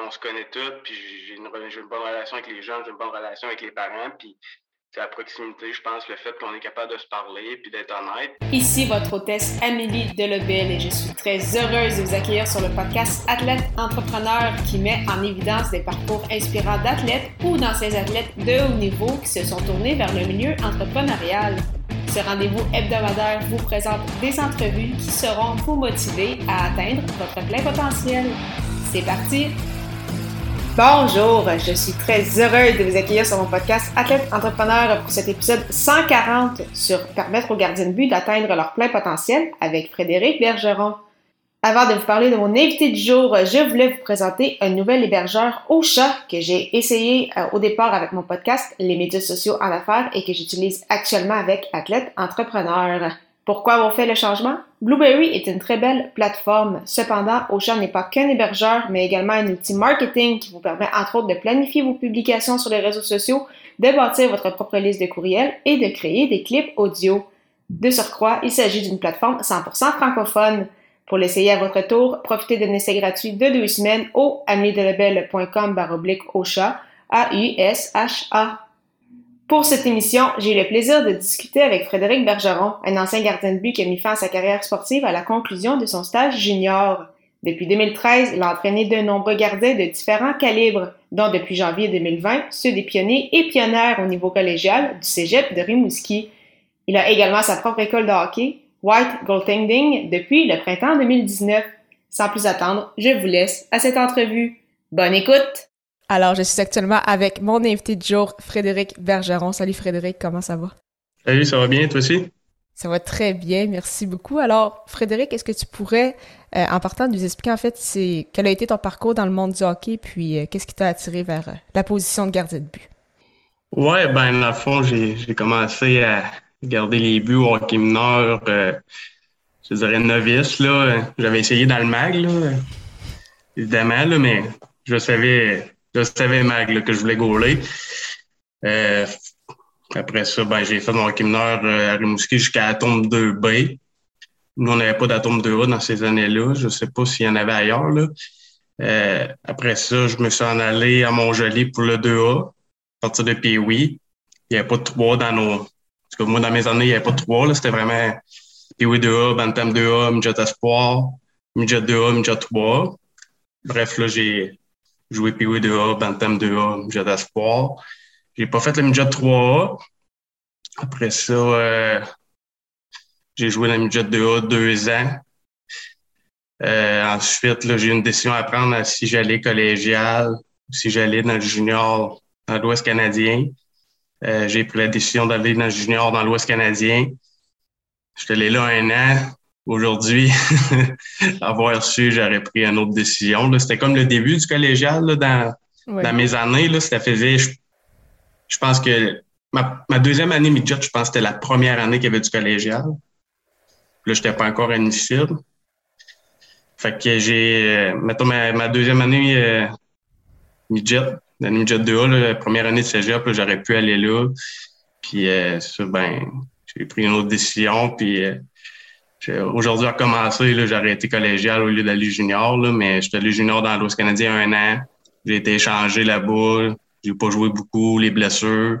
on se connaît tous, puis j'ai une, bonne relation avec les jeunes, j'ai une bonne relation avec les parents, puis la proximité, je pense, le fait qu'on est capable de se parler puis d'être honnête. Ici votre hôtesse Amélie Delobel et je suis très heureuse de vous accueillir sur le podcast Athlète Entrepreneur qui met en évidence des parcours inspirants d'athlètes ou d'anciens athlètes de haut niveau qui se sont tournés vers le milieu entrepreneurial. Ce rendez-vous hebdomadaire vous présente des entrevues qui seront vous motiver à atteindre votre plein potentiel. C'est parti! Bonjour, je suis très heureuse de vous accueillir sur mon podcast Athlète Entrepreneur pour cet épisode 140 sur permettre aux gardiens de but d'atteindre leur plein potentiel avec Frédéric Bergeron. Avant de vous parler de mon invité du jour, je voulais vous présenter un nouvel hébergeur au chat que j'ai essayé euh, au départ avec mon podcast Les médias sociaux en affaires et que j'utilise actuellement avec Athlète Entrepreneur. Pourquoi avoir fait le changement? Blueberry est une très belle plateforme. Cependant, Ocean n'est pas qu'un hébergeur, mais également un outil marketing qui vous permet entre autres de planifier vos publications sur les réseaux sociaux, de bâtir votre propre liste de courriels et de créer des clips audio. De surcroît, il s'agit d'une plateforme 100% francophone. Pour l'essayer à votre tour, profitez d'un essai gratuit de deux semaines au amidelabel.com baroblique A-U-S-H-A. Pour cette émission, j'ai eu le plaisir de discuter avec Frédéric Bergeron, un ancien gardien de but qui a mis fin à sa carrière sportive à la conclusion de son stage junior. Depuis 2013, il a entraîné de nombreux gardiens de différents calibres, dont depuis janvier 2020, ceux des pionniers et pionnières au niveau collégial du cégep de Rimouski. Il a également sa propre école de hockey, White Goaltending, depuis le printemps 2019. Sans plus attendre, je vous laisse à cette entrevue. Bonne écoute! Alors, je suis actuellement avec mon invité du jour, Frédéric Bergeron. Salut Frédéric, comment ça va? Salut, ça va bien, toi aussi? Ça va très bien, merci beaucoup. Alors, Frédéric, est-ce que tu pourrais, euh, en partant, nous expliquer en fait c'est quel a été ton parcours dans le monde du hockey, puis euh, qu'est-ce qui t'a attiré vers euh, la position de gardien de but? Ouais, ben, dans le fond, j'ai commencé à garder les buts au hockey mineur, je dirais novice, là. J'avais essayé dans le mag, là, évidemment, là, mais je savais je savais mag que je voulais gauler. Euh, après ça, ben, j'ai fait mon hockey mineur euh, à Rimouski jusqu'à Atome 2B. Nous, on n'avait pas d'Atome 2A dans ces années-là. Je ne sais pas s'il y en avait ailleurs. Euh, après ça, je me suis en allé à Montjoli pour le 2A, à partir de Pee-Wee. Il n'y avait pas de 3 dans nos... Parce que moi, dans mes années, il n'y avait pas de 3. C'était vraiment Pee-Wee 2A, Bantam 2A, Midget Espoir, Midget 2A, Midget 3. Bref, là, j'ai joué PW 2A, Bantam 2A, midget d'espoir. J'ai pas fait le midget 3A. Après ça, euh, j'ai joué la midget 2A deux ans. Euh, ensuite, j'ai une décision à prendre si j'allais collégial ou si j'allais dans le junior dans l'Ouest canadien. Euh, j'ai pris la décision d'aller dans le junior dans l'Ouest canadien. Je suis allé là un an. Aujourd'hui, avoir su, j'aurais pris une autre décision. C'était comme le début du collégial dans, dans mes années. Là, ça faisait, je, pense que ma, deuxième année midget, je pense que c'était la première année qu'il y avait du collégial. Là, je n'étais pas encore admissible. Fait que j'ai, euh, mettons, ma, deuxième année euh, midget, l'année midget 2A, la première année de cégep, j'aurais pu aller là. Puis, euh, ça, ben, j'ai pris une autre décision. Puis, euh, Aujourd'hui, à commencer, j'ai arrêté collégial au lieu d'aller junior, là, mais j'étais allé junior dans l'Ouest canadien un an. J'ai été échangé là-bas. J'ai pas joué beaucoup, les blessures.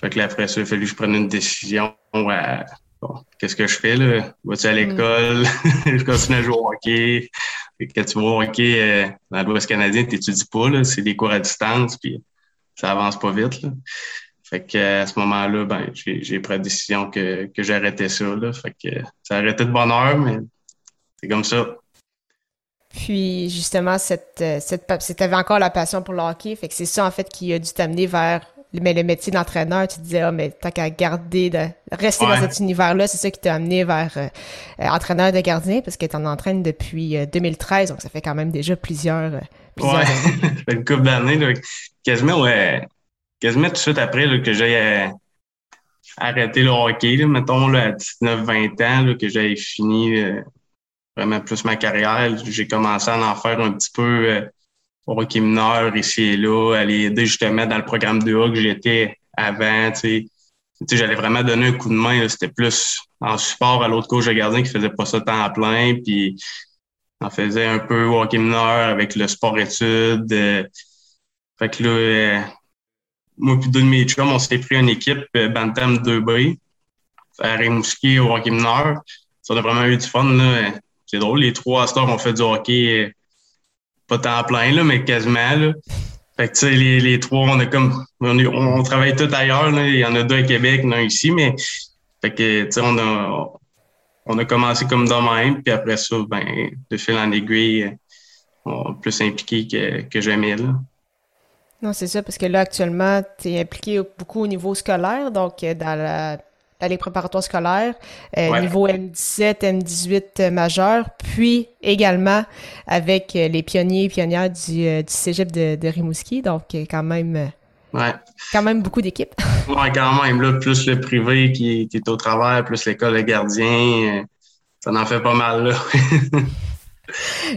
Fait que là, après ça, il a fallu que je prenne une décision. qu'est-ce que je fais là? Vas-tu à mm. l'école? je continue à jouer au hockey. quand tu vas au hockey euh, dans l'Ouest canadien, tu n'étudies pas. Là. C'est des cours à distance, puis ça avance pas vite. Là. Fait que à ce moment-là, ben, j'ai pris la décision que, que j'arrêtais ça. Là. Fait que ça a arrêté de bonne heure, mais c'est comme ça. Puis justement, cette, euh, cette, tu avais encore la passion pour le hockey, fait que c'est ça en fait qui a dû t'amener vers mais le métier d'entraîneur. Tu te disais, ah, mais t'as qu'à garder, de rester dans cet univers-là, c'est ça qui t'a amené vers euh, euh, entraîneur de gardien, parce que tu en entraînes depuis 2013, donc ça fait quand même déjà plusieurs, plusieurs ouais. années. ça fait une couple d'années, quasiment, ouais, quasiment tout de suite après que j'ai euh, arrêté le hockey, là, mettons là, à 19-20 ans, là, que j'avais fini euh, vraiment plus ma carrière. J'ai commencé à en faire un petit peu euh, hockey mineur ici et là, aller aider justement dans le programme de A que j'étais avant. J'allais vraiment donner un coup de main. C'était plus en support à l'autre coach de gardien qui faisait pas ça temps à plein. Puis On faisait un peu hockey mineur avec le sport-études. fait que là, moi puis deux de mes on s'est pris une équipe Bantam 2B à Rimouski au hockey mineur. Ça a vraiment eu du fun. C'est drôle, les trois stars ont fait du hockey pas temps plein, là, mais quasiment. Fait que, les, les, trois, on comme. On, on travaille tous ailleurs. Il y en a deux à Québec, un ici, mais. Fait que, tu sais, on a, on a commencé comme de même, puis après ça, ben, de fil en aiguille, on est plus impliqué que, que jamais, là. Non, c'est ça, parce que là, actuellement, tu es impliqué beaucoup au niveau scolaire, donc dans la les préparatoires scolaires, euh, niveau M17, M18 majeur, puis également avec euh, les pionniers et pionnières du, euh, du cégep de, de, Rimouski. Donc, quand même, quand même beaucoup d'équipes. oui, quand même. Là, plus le privé qui, qui est au travers, plus l'école de gardien, ça en fait pas mal. Là.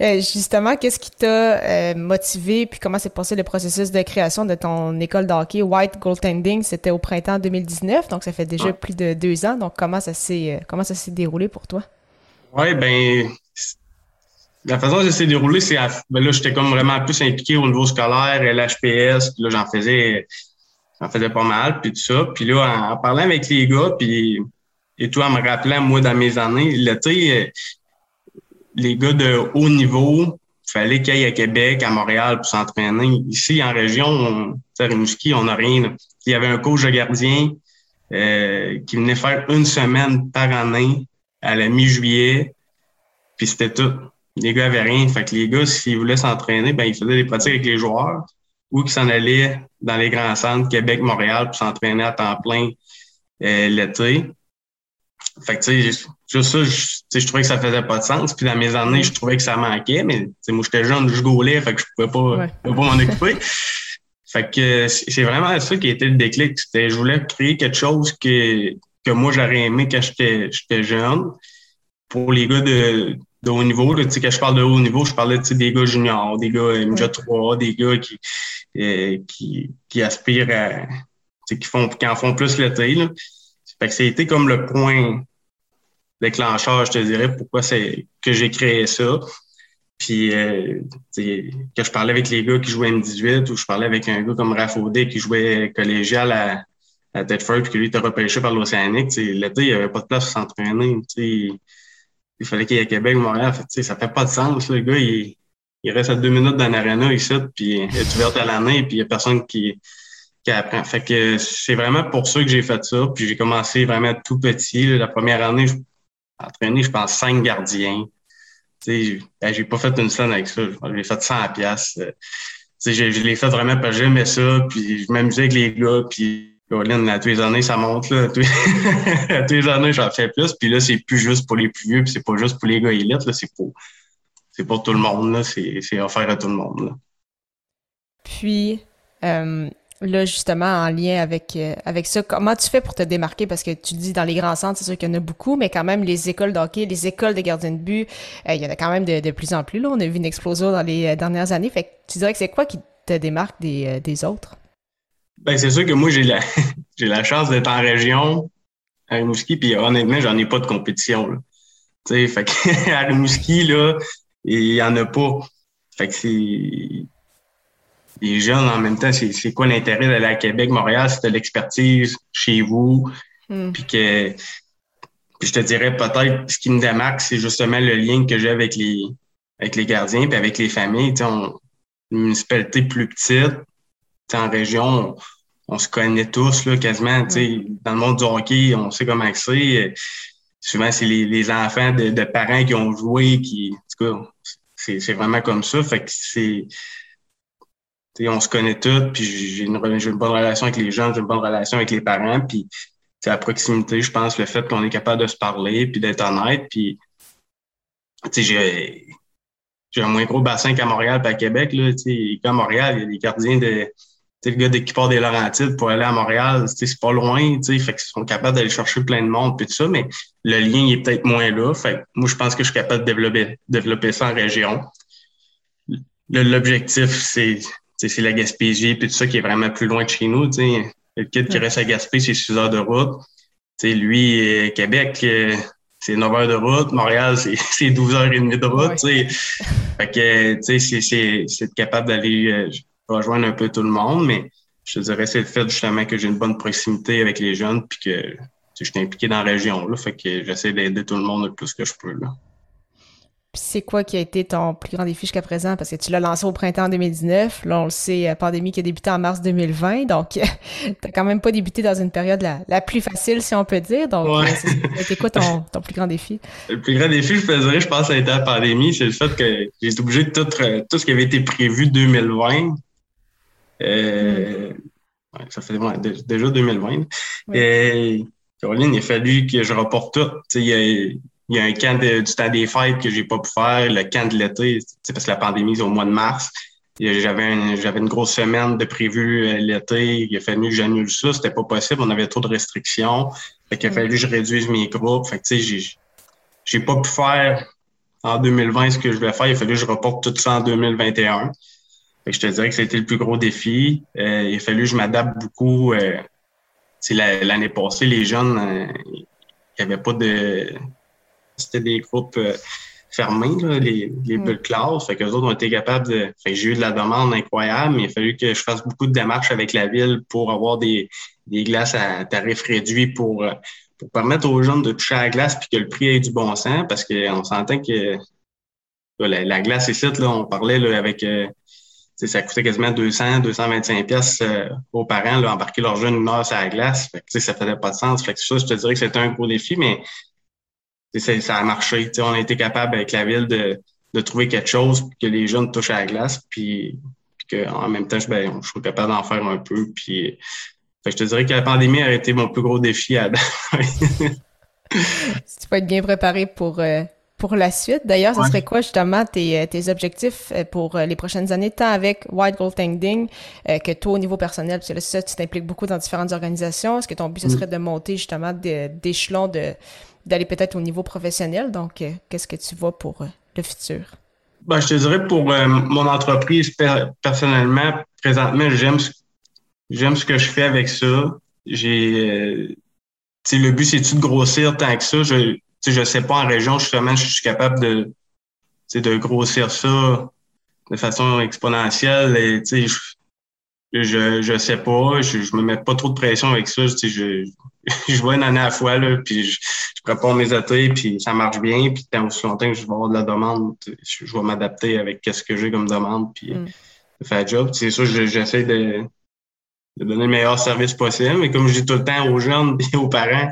Euh, justement, qu'est-ce qui t'a euh, motivé, puis comment s'est passé le processus de création de ton école de hockey White Goaltending? C'était au printemps 2019, donc ça fait déjà plus de deux ans. Donc, comment ça s'est, euh, comment ça s'est déroulé pour toi? Oui, ben la façon dont ça s'est déroulé, c'est ben là, j'étais comme vraiment plus impliqué au niveau scolaire, l'HPS, puis là, j'en faisais j'en faisais pas mal, puis tout ça. Puis là, en, parlant avec les gars, puis et toi, en me rappelant, moi, dans mes années, l'été, les gars de haut niveau, fallait qu'ils aillent à Québec, à Montréal pour s'entraîner. Ici, en région, à Rimouski, on n'a rien. Il y avait un coach de gardien euh, qui venait faire une semaine par année à la mi-juillet, puis c'était tout. Les gars avaient rien. Fait que les gars, s'ils voulaient s'entraîner, ben ils faisaient des pratiques avec les joueurs ou qu'ils s'en allaient dans les grands centres, Québec, Montréal, pour s'entraîner à temps plein euh, l'été. Fait que, tu sais, juste ça, je, je trouvais que ça faisait pas de sens. Puis dans mes années, je trouvais que ça manquait, mais moi, j'étais jeune, je gaulais, fait que je pouvais pas, pouvais pas m'en occuper. fait que c'est vraiment ça qui a été le déclic. C'était, je voulais créer quelque chose que, que moi, j'aurais aimé quand j'étais jeune. Pour les gars de, de haut niveau, là, quand je parle de haut niveau, je parlais des gars juniors, des gars MJ3, des gars qui, euh, qui, qui aspirent à, qui font, qui en font plus l'été. Fait que c'était comme le point déclencheur, je te dirais, pourquoi c'est que j'ai créé ça. Puis euh, que je parlais avec les gars qui jouaient M18 ou je parlais avec un gars comme Raph qui jouait collégial à, à Tedford puis qui lui était repêché par l'Océanique. L'été, il n'y avait pas de place pour s'entraîner. Il fallait qu'il y ait à Québec, Montréal. Fait, ça fait pas de sens. Le gars, il, il reste à deux minutes dans l'arena ici, puis il est ouvert à l'année, puis il n'y a personne qui, fait que c'est vraiment pour ça que j'ai fait ça. Puis j'ai commencé vraiment tout petit. La première année, j'ai entraîné, je pense, cinq gardiens. Ben, j'ai pas fait une scène avec ça. J'ai fait 100 pièces. Tu sais, je, l'ai fait vraiment parce que j'aimais ça. Puis je m'amusais avec les gars. Puis Colin, à tous les années, ça monte. Là. À, tous les années, j'en fais plus. Puis là, c'est plus juste pour les plus vieux. Puis c'est pas juste pour les gars élites. Là. C'est pour, c'est pour tout le monde. Là. C'est, c'est offert à tout le monde. Là. Puis, euh, Là, justement, en lien avec, euh, avec ça, comment tu fais pour te démarquer? Parce que tu dis dans les grands centres, c'est sûr qu'il y en a beaucoup, mais quand même, les écoles d'hockey, les écoles de gardiens de but, euh, il y en a quand même de, de, plus en plus. Là. On a vu une explosion dans les euh, dernières années. Fait que tu dirais que c'est quoi qui te démarque des, des autres? Ben, c'est sûr que moi, j'ai la, la chance d'être en région à Rimouski, puis honnêtement, j'en ai pas de compétition. Tu sais, fait que à Rimouski, là, il y en a pas. Fait que c'est les jeunes, en même temps, c'est quoi l'intérêt d'aller à Québec, Montréal, c'est de l'expertise chez vous. Hmm. Puis que puis je te dirais peut-être ce qui me démarque, c'est justement le lien que j'ai avec les avec les gardiens puis avec les familles. On, une municipalité plus petite, en région, on, se connaît tous là, quasiment. Hmm. Dans le monde du hockey, on sait comment c'est. Souvent, c'est les, les, enfants de, de, parents qui ont joué, qui. En tout cas, c'est vraiment comme ça. Fait que c'est on se connaît tous, puis j'ai une, une, bonne relation avec les gens, j'ai une bonne relation avec les parents, puis à proximité, je pense, le fait qu'on est capable de se parler, puis d'être honnête, puis j'ai un moins gros bassin qu'à Montréal et à Québec. Là, qu'à Montréal, il y a des gardiens de. le gars part des Laurentides pour aller à Montréal, c'est pas loin, fait qu'ils sont capables d'aller chercher plein de monde puis tout ça, mais le lien il est peut-être moins là. Fait moi, je pense que je suis capable de développer, développer ça en région. L'objectif, c'est c'est la Gaspésie puis tout ça qui est vraiment plus loin de chez nous. Le kid qui reste à Gaspé, c'est 6 heures de route. sais lui, euh, Québec, euh, c'est 9 heures de route. Montréal, c'est 12 heures et demie de route. Fait que, sais, c'est être capable d'aller euh, rejoindre un peu tout le monde, mais je te dirais, c'est le fait justement que j'ai une bonne proximité avec les jeunes puis que je suis impliqué dans la région. Là, fait que j'essaie d'aider tout le monde le plus que je peux. Là. C'est quoi qui a été ton plus grand défi jusqu'à présent? Parce que tu l'as lancé au printemps 2019. Là, on le sait, la pandémie qui a débuté en mars 2020. Donc, tu n'as quand même pas débuté dans une période la, plus facile, si on peut dire. Donc, ouais. c'était quoi ton, ton, plus grand défi? Le plus grand défi, je peux dire, je pense, ça a été la pandémie. C'est le fait que j'ai été obligé de tout, tout ce qui avait été prévu 2020 euh, ça fait déjà 2020. Et Caroline, il a fallu que je reporte tout. Il y, a, un camp du temps des fêtes que j'ai pas pu faire, le camp de l'été, parce que la pandémie, c'est au mois de mars. J'avais une, j'avais une grosse semaine de prévu euh, l'été. Il a fallu que j'annule ça. C'était pas possible. On avait trop de restrictions. Fait qu'il a fallu que je réduise mes groupes. Fait que, tu sais, j'ai, j'ai pas pu faire en 2020 ce que je voulais faire. Il a fallu que je reporte tout ça en 2021 je te dirais que c'était le plus gros défi. Euh, il a fallu que je m'adapte beaucoup. Euh, L'année passée, les jeunes, euh, il n'y avait pas de. C'était des groupes euh, fermés, là, les, les mm. bulles classes. Fait que autres ont été capables de. Fait j'ai eu de la demande incroyable, mais il a fallu que je fasse beaucoup de démarches avec la ville pour avoir des, des glaces à tarif réduit pour, pour permettre aux jeunes de toucher à la glace puis que le prix ait du bon sens parce qu'on s'entend que la, la, glace ici, là, on parlait là, avec ça coûtait quasiment 200, 225 pièces euh, aux parents là, embarquer leur jeune une heure sur la glace. Fait que, ça faisait pas de sens. Fait que ça, je te dirais que c'était un gros défi, mais ça, a marché. on a été capable avec la ville de, de trouver quelque chose que les jeunes touchent à la glace, puis, puis qu'en même temps, je, ben, je suis capable d'en faire un peu. Puis, fait je te dirais que la pandémie a été mon plus gros défi à tu peux être bien préparé pour euh, pour la suite. D'ailleurs, ce serait quoi justement tes, euh, tes objectifs euh, pour euh, les prochaines années, tant avec White Gold Tangding que toi au niveau personnel, parce que là, ça, tu t'impliques beaucoup dans différentes organisations. Est-ce que ton but, ce mm. serait de monter justement d'échelon, de, d'aller peut-être au niveau professionnel? Donc, qu'est-ce que tu vois pour le futur? Ben, je te dirais pour mon entreprise, personnellement, présentement, j'aime ce, j'aime ce que je fais avec ça. J'ai, le but, c'est-tu de grossir tant que ça? Je, sais, je sais pas en région, justement, je suis capable de, de grossir ça de façon exponentielle. Et, je, je, je sais pas, je, je me mets pas trop de pression avec ça. Je, je, je vois une année à la fois, là, puis je, je prépare mes ateliers, puis ça marche bien. Puis tant aussi longtemps que je vais avoir de la demande, je, vais m'adapter avec ce que j'ai comme demande, puis mm. faire le job. C'est ça, j'essaie de, de donner le meilleur service possible. Mais comme je dis tout le temps aux jeunes et aux parents,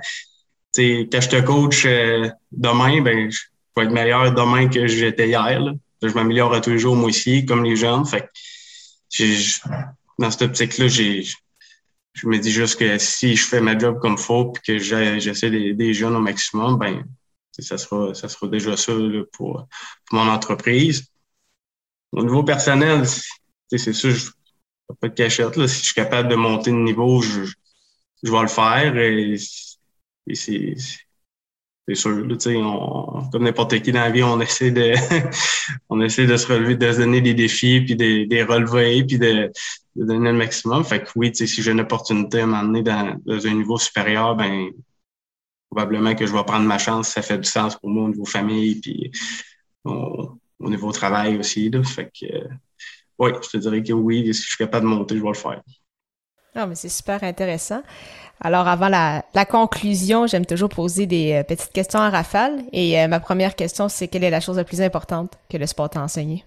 sais, quand je te coach euh, demain, ben, je vais être meilleur demain que j'étais hier. Là. Je m'améliore tous les jours, moi aussi, comme les jeunes. Fait que dans cette optique-là, j'ai, je me dis juste que si je fais ma job comme faut et que j'essaie d'aider jeunes au maximum, ben, ça sera, ça sera déjà ça là, pour, pour, mon entreprise. Au niveau personnel, c'est sûr, je pas de cachette. Là. Si je suis capable de monter de niveau, je, je vais le faire. Et c'est c'est sûr, on, comme n'importe qui dans la vie, on essaie de on essaie de se relever, de se donner des défis, puis de, de relever, puis de, de, donner le maximum. Fait que oui, si j'ai une opportunité à m'emmener dans, dans, un niveau supérieur, ben probablement que je vais prendre ma chance. Ça fait du sens pour moi au niveau famille, puis au, niveau travail aussi. Là. Fait que oui, je te dirais que oui, si je suis capable de monter, je vais le faire. Non, mais c'est super intéressant. Alors, avant la, conclusion, j'aime toujours poser des euh, petites questions à rafale. Et euh, ma première question, c'est quelle est la chose la plus importante que le sport t'a enseigné?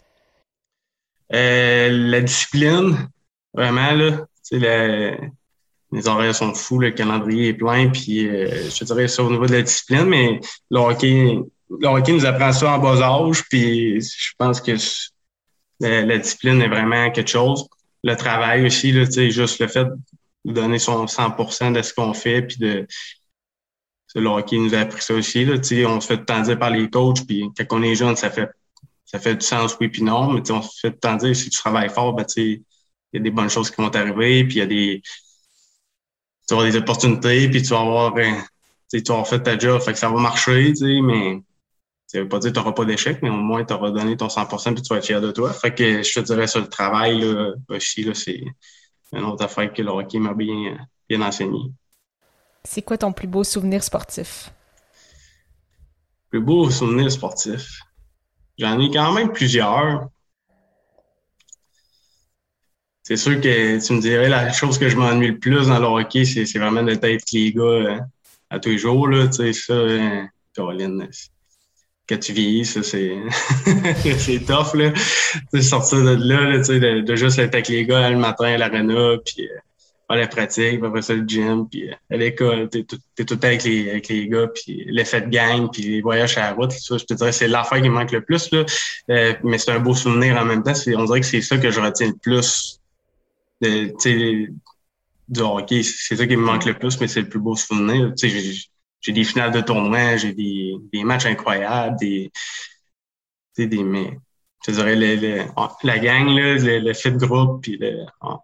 Euh, la discipline, vraiment, là. les horaires sont fous, le calendrier est plein, puis je dirais ça au niveau de la discipline, mais le hockey nous apprend ça en bas âge, puis je pense que la, discipline est vraiment quelque chose. Le travail aussi, là, juste le fait de donner son 100% de ce qu'on fait, puis de le hockey nous a appris ça aussi. Là, on se fait temps par les coachs, puis quand on est jeune, ça fait ça fait du sens, oui, puis non, mais on se fait temps dire si tu travailles fort, ben, il y a des bonnes choses qui vont t'arriver, puis il y a des tu vas avoir des opportunités, puis tu vas avoir ben, tu vas fait ta job, fait que ça va marcher, mais ça veut pas dire que tu n'auras pas d'échec, mais au moins tu auras donné ton 100% puis tu vas être fier de toi. Fait que je te dirais sur le travail là, aussi, là, c'est une autre affaire que le hockey m'a bien, bien enseigné. C'est quoi ton plus beau souvenir sportif? Plus beau souvenir sportif? J'en ai quand même plusieurs. C'est sûr que tu me dirais la chose que je m'ennuie le plus dans le hockey, c'est vraiment d'être avec les gars euh, à tous les jours. Là, tu sais, ça, hein, Caroline, quand tu vieillis, ça, c'est c'est tough. Là. sortir de là, tu sais, de, juste être avec les gars le matin à l'arena, puis euh, faire la pratique, après ça, le gym, puis euh, à l'école, t'es tout, es tout le temps avec les, avec les gars, puis l'effet de gang, puis les voyages à la route, ça, je te dirais, c'est l'affaire qui me manque le plus. Là. mais c'est un beau souvenir en même temps. On dirait que c'est ça que je retiens le plus de, du hockey, c'est ça qui me manque le plus, mais c'est le plus beau souvenir. J'ai des finales de tournoi, j'ai des, des, matchs incroyables, des, des mais, je dirais ah, la gang, là, le, le fit groupe, puis le, ah,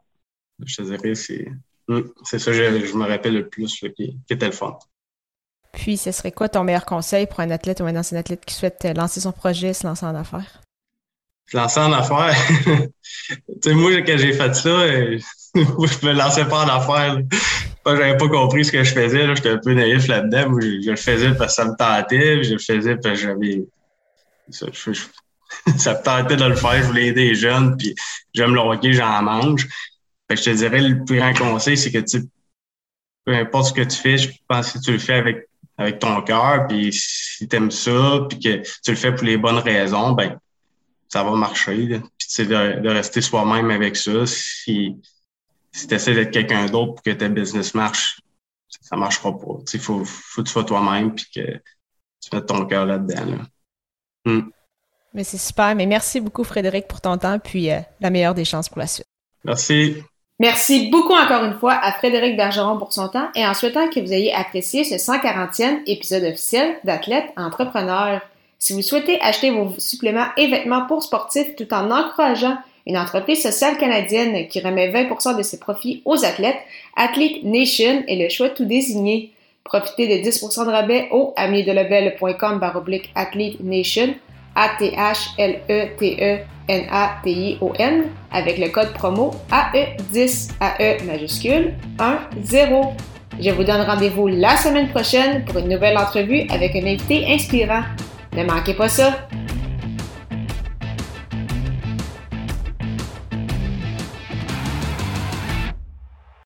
je te dirais, c'est, hmm, c'est ça que je, me rappelle le plus qui, qui, était le fun. Puis, ce serait quoi ton meilleur conseil pour un athlète ou un ancien athlète qui souhaite lancer son projet, se lancer en affaires? je lançais en affaires? tu sais, moi, quand j'ai fait ça, euh, je me lançais pas en affaires. J'avais pas compris ce que je faisais. J'étais un peu naïf là-dedans. Je, le faisais parce que ça me tentait. je le faisais parce que j'avais... Ça, me tentait de le faire. Je voulais aider les jeunes. Puis j'aime le hockey, j'en mange. Je te dirais, le plus grand conseil, c'est que tu peu importe ce que tu fais, je pense que tu le fais avec avec ton cœur, puis si tu aimes ça, puis que tu le fais pour les bonnes raisons, ben ça va marcher. Puis de, de rester soi-même avec ça. Si, si tu essaies d'être quelqu'un d'autre pour que ta business marche, ça marchera pas. Il faut, faut que tu sois toi-même puis que tu mettes ton cœur là-dedans. Hmm. Mais c'est super. Mais merci beaucoup, Frédéric, pour ton temps, puis euh, la meilleure des chances pour la suite. Merci. Merci beaucoup encore une fois à Frédéric Bergeron pour son temps et en souhaitant que vous ayez apprécié ce 140e épisode officiel d'Athlète Entrepreneur. Si vous souhaitez acheter vos suppléments et vêtements pour sportifs tout en encourageant une entreprise sociale canadienne qui remet 20% de ses profits aux athlètes, Athlete Nation est le choix tout désigné. Profitez de 10% de rabais au amiedelebel.com baroblique Athlete Nation, A-T-H-L-E-T-E-N-A-T-I-O-N, avec le code promo AE10, AE majuscule 1 0. Je vous donne rendez-vous la semaine prochaine pour une nouvelle entrevue avec un invité inspirant. Ne manquez pas ça!